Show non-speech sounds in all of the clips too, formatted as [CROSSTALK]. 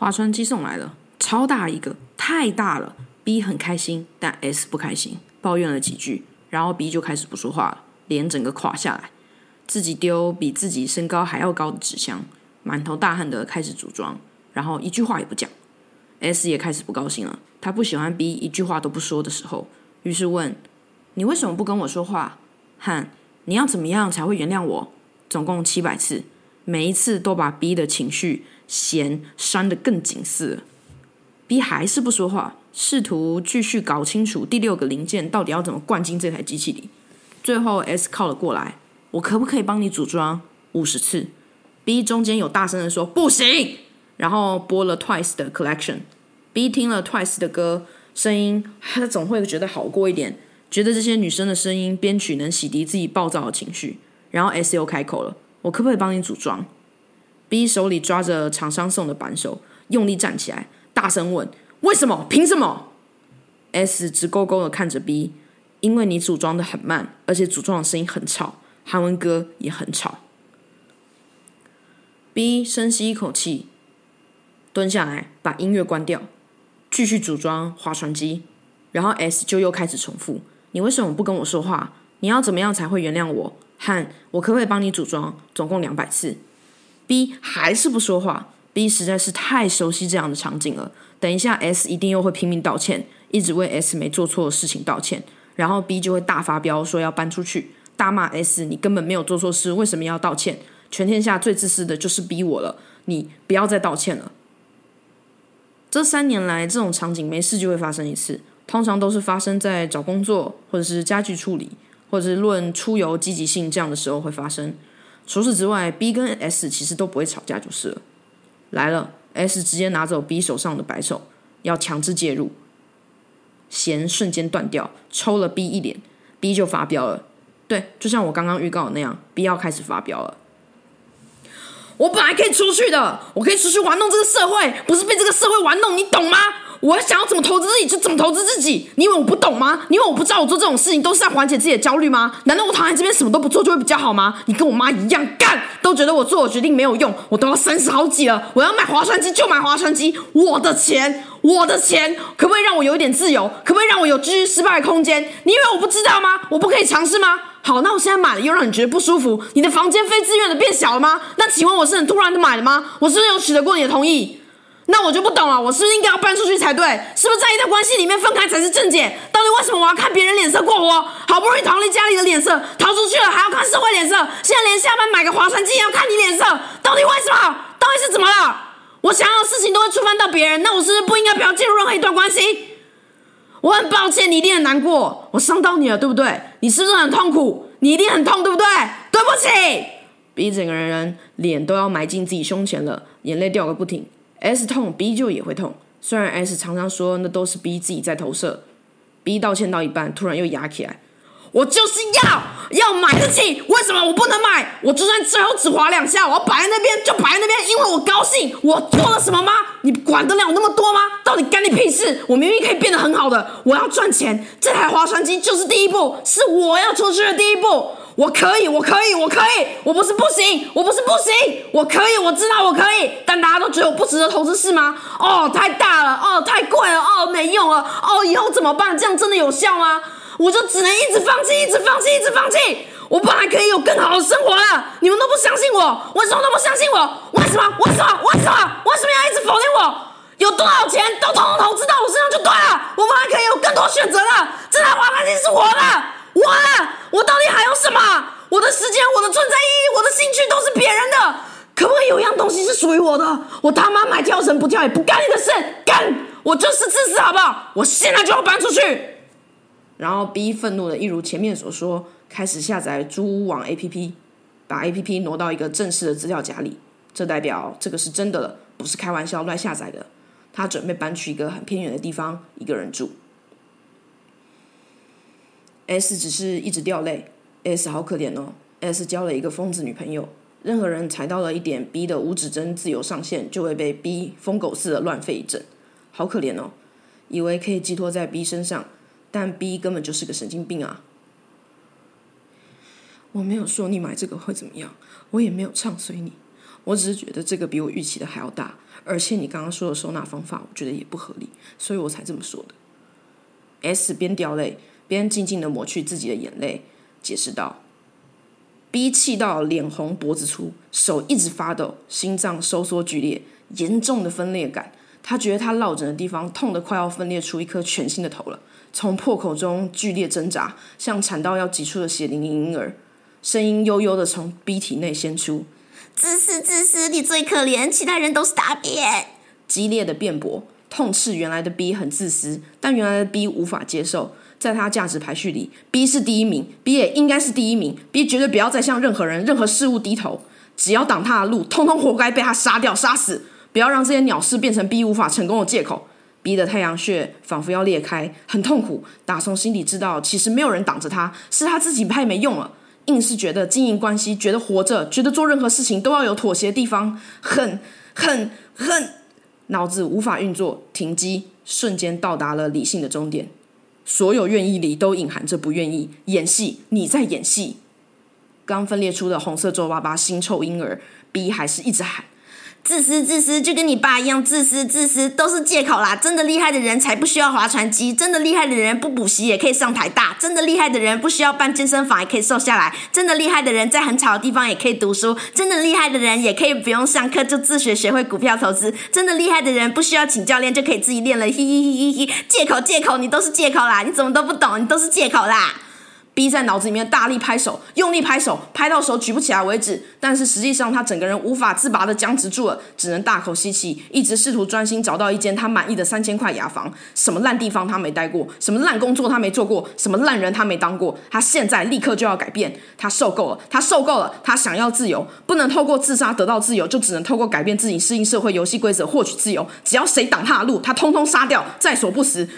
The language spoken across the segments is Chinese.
划船机送来了，超大一个，太大了。B 很开心，但 S 不开心，抱怨了几句，然后 B 就开始不说话了，脸整个垮下来，自己丢比自己身高还要高的纸箱，满头大汗的开始组装，然后一句话也不讲。S 也开始不高兴了，他不喜欢 B 一句话都不说的时候，于是问：“你为什么不跟我说话？和你要怎么样才会原谅我？”总共七百次，每一次都把 B 的情绪弦拴得更紧似了。B 还是不说话，试图继续搞清楚第六个零件到底要怎么灌进这台机器里。最后 S 靠了过来，我可不可以帮你组装五十次？B 中间有大声的说不行，然后播了 Twice 的 Collection。B 听了 Twice 的歌，声音他 [LAUGHS] 总会觉得好过一点，觉得这些女生的声音编曲能洗涤自己暴躁的情绪。然后 S 又开口了，我可不可以帮你组装？B 手里抓着厂商送的扳手，用力站起来。大声问：“为什么？凭什么？”S 直勾勾的看着 B，因为你组装的很慢，而且组装的声音很吵，韩文歌也很吵。B 深吸一口气，蹲下来把音乐关掉，继续组装划船机。然后 S 就又开始重复：“你为什么不跟我说话？你要怎么样才会原谅我？和我可不可以帮你组装？总共两百次。”B 还是不说话。B 实在是太熟悉这样的场景了。等一下，S 一定又会拼命道歉，一直为 S 没做错的事情道歉。然后 B 就会大发飙，说要搬出去，大骂 S：“ 你根本没有做错事，为什么要道歉？全天下最自私的就是逼我了，你不要再道歉了。”这三年来，这种场景没事就会发生一次，通常都是发生在找工作，或者是家具处理，或者是论出游积极性这样的时候会发生。除此之外，B 跟 S 其实都不会吵架，就是了。来了，S 直接拿走 B 手上的白手，要强制介入，弦瞬间断掉，抽了 B 一脸，B 就发飙了。对，就像我刚刚预告的那样，B 要开始发飙了。我本来可以出去的，我可以出去玩弄这个社会，不是被这个社会玩弄，你懂吗？我想要怎么投资自己就怎么投资自己，你以为我不懂吗？你以为我不知道我做这种事情都是在缓解自己的焦虑吗？难道我躺在这边什么都不做就会比较好吗？你跟我妈一样干，都觉得我做我决定没有用，我都要三十好几了，我要买划船机就买划船机，我的钱，我的钱，可不可以让我有一点自由？可不可以让我有继续失败的空间？你以为我不知道吗？我不可以尝试吗？好，那我现在买了又让你觉得不舒服，你的房间非自愿的变小了吗？那请问我是很突然的买的吗？我是不是有取得过你的同意？那我就不懂了，我是不是应该要搬出去才对？是不是在一段关系里面分开才是正解？到底为什么我要看别人脸色过活？好不容易逃离家里的脸色，逃出去了还要看社会脸色，现在连下班买个划船机也要看你脸色，到底为什么？到底是怎么了？我想要的事情都会触犯到别人，那我是不是不应该不要进入任何一段关系？我很抱歉，你一定很难过，我伤到你了，对不对？你是不是很痛苦？你一定很痛，对不对？对不起，逼整个人脸都要埋进自己胸前了，眼泪掉个不停。S 痛，B 就也会痛。虽然 S 常常说那都是 B 自己在投射。B 道歉到一半，突然又压起来。我就是要要买得起，为什么我不能买？我就算最后只滑两下，我要摆在那边就摆在那边，因为我高兴。我做了什么吗？你管得了那么多吗？到底干你屁事？我明明可以变得很好的，我要赚钱。这台划船机就是第一步，是我要出去的第一步。我可以，我可以，我可以，我不是不行，我不是不行，我可以，我知道我可以，但大家都觉得我不值得投资是吗？哦，太大了，哦，太贵了，哦，没用了，哦，以后怎么办？这样真的有效吗？我就只能一直放弃，一直放弃，一直放弃。我本来可以有更好的生活了，你们都不相信我，为什么都不相信我？为什么？为什么？为什么？为什么要一直否定我？有多少钱都统统投资到我身上就对了。我本来可以有更多选择的，这台滑板机是我的。我，我到底还有什么？我的时间、我的存在意义、我的兴趣都是别人的，可不可以有一样东西是属于我的？我他妈买跳绳不跳也不干你的事，干！我就是自私，好不好？我现在就要搬出去。然后 B 愤怒的一如前面所说，开始下载租屋网 APP，把 APP 挪到一个正式的资料夹里，这代表这个是真的了，不是开玩笑乱下载的。他准备搬去一个很偏远的地方，一个人住。S 只是一直掉泪，S 好可怜哦。S 交了一个疯子女朋友，任何人踩到了一点 B 的无指针自由上限，就会被 B 疯狗似的乱吠一阵，好可怜哦。以为可以寄托在 B 身上，但 B 根本就是个神经病啊。我没有说你买这个会怎么样，我也没有唱衰你，我只是觉得这个比我预期的还要大，而且你刚刚说的收纳方法，我觉得也不合理，所以我才这么说的。S 边掉泪边静静的抹去自己的眼泪，解释道：“B 气到脸红脖子粗，手一直发抖，心脏收缩剧烈，严重的分裂感。他觉得他落枕的地方痛得快要分裂出一颗全新的头了，从破口中剧烈挣扎，像产道要挤出的血淋淋婴儿，声音悠悠的从 B 体内先出。”自私，自私，你最可怜，其他人都是大便。激烈的辩驳，痛斥原来的 B 很自私，但原来的 B 无法接受，在他价值排序里，B 是第一名，B 也应该是第一名，B 绝对不要再向任何人、任何事物低头，只要挡他的路，通通活该被他杀掉、杀死。不要让这些鸟事变成 B 无法成功的借口。B 的太阳穴仿佛要裂开，很痛苦，打从心底知道，其实没有人挡着他，是他自己太没用了。硬是觉得经营关系，觉得活着，觉得做任何事情都要有妥协的地方，很、很、很，脑子无法运作，停机，瞬间到达了理性的终点。所有愿意里都隐含着不愿意，演戏，你在演戏。刚分裂出的红色皱巴巴腥臭婴儿，B 还是一直喊。自私，自私，就跟你爸一样自私，自私都是借口啦！真的厉害的人才不需要划船机，真的厉害的人不补习也可以上台大，真的厉害的人不需要办健身房也可以瘦下来，真的厉害的人在很吵的地方也可以读书，真的厉害的人也可以不用上课就自学学会股票投资，真的厉害的人不需要请教练就可以自己练了，嘿嘿嘿嘿嘿！借口，借口，你都是借口啦！你怎么都不懂？你都是借口啦！逼在脑子里面大力拍手，用力拍手，拍到手举不起来为止。但是实际上他整个人无法自拔的僵直住了，只能大口吸气，一直试图专心找到一间他满意的三千块雅房。什么烂地方他没待过，什么烂工作他没做过，什么烂人他没当过。他现在立刻就要改变，他受够了，他受够了，他想要自由，不能透过自杀得到自由，就只能透过改变自己，适应社会游戏规则获取自由。只要谁挡他的路，他通通杀掉，在所不辞。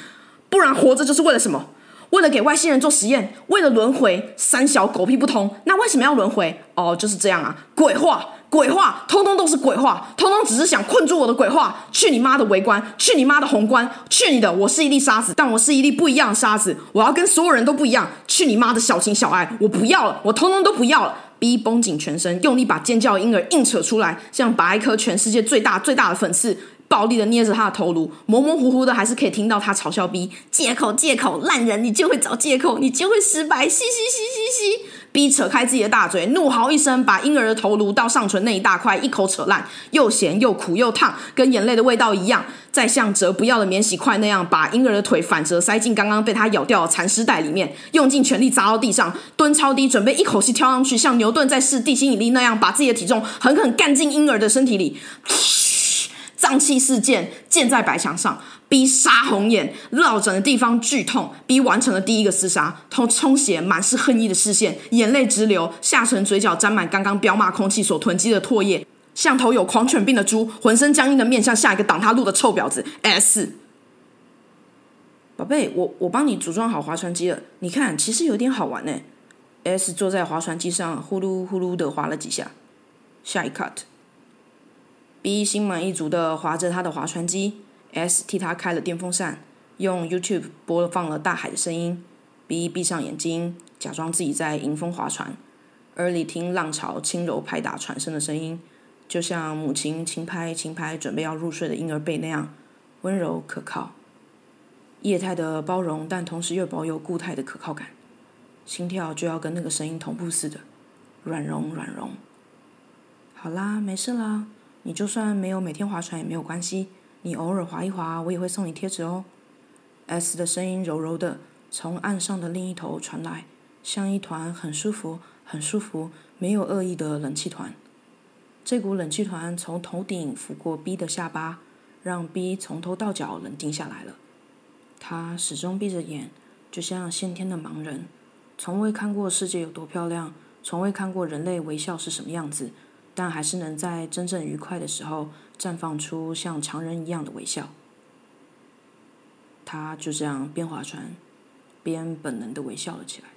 不然活着就是为了什么？为了给外星人做实验，为了轮回，三小狗屁不通。那为什么要轮回？哦，就是这样啊！鬼话，鬼话，通通都是鬼话，通通只是想困住我的鬼话。去你妈的围观，去你妈的宏观，去你的！我是一粒沙子，但我是一粒不一样的沙子。我要跟所有人都不一样。去你妈的小情小爱，我不要了，我通通都不要了。B 绷紧全身，用力把尖叫婴儿硬扯出来，像拔一颗全世界最大最大的粉刺。暴力的捏着他的头颅，模模糊糊的还是可以听到他嘲笑 B 借口借口烂人，你就会找借口，你就会失败。嘻嘻嘻嘻嘻逼扯开自己的大嘴，怒嚎一声，把婴儿的头颅到上唇那一大块一口扯烂，又咸又苦又烫，跟眼泪的味道一样。再像折不要的免洗筷那样，把婴儿的腿反折塞进刚刚被他咬掉的蚕丝袋里面，用尽全力砸到地上，蹲超低，准备一口气跳上去，像牛顿在试地心引力那样，把自己的体重狠狠干进婴儿的身体里。[LAUGHS] 脏器事件溅在白墙上逼杀红眼，落枕的地方剧痛。逼完成了第一个厮杀，头充血，满是恨意的视线，眼泪直流，下唇嘴角沾满刚刚彪骂空气所囤积的唾液，像头有狂犬病的猪，浑身僵硬的面向下一个挡他路的臭婊子 S。宝贝，我我帮你组装好划船机了，你看，其实有点好玩呢。S 坐在划船机上，呼噜呼噜的划了几下，下一 cut。B 心满意足的划着他的划船机，S 替他开了电风扇，用 YouTube 播放了大海的声音。B 闭上眼睛，假装自己在迎风划船，耳里听浪潮轻柔拍打船身的声音，就像母亲轻拍轻拍准备要入睡的婴儿背那样温柔可靠。液态的包容，但同时又保有固态的可靠感，心跳就要跟那个声音同步似的，软融软融。好啦，没事啦。你就算没有每天划船也没有关系，你偶尔划一划，我也会送你贴纸哦。S 的声音柔柔的从岸上的另一头传来，像一团很舒服、很舒服、没有恶意的冷气团。这股冷气团从头顶拂过 B 的下巴，让 B 从头到脚冷静下来了。他始终闭着眼，就像先天的盲人，从未看过世界有多漂亮，从未看过人类微笑是什么样子。但还是能在真正愉快的时候绽放出像常人一样的微笑。他就这样边划船，边本能的微笑了起来。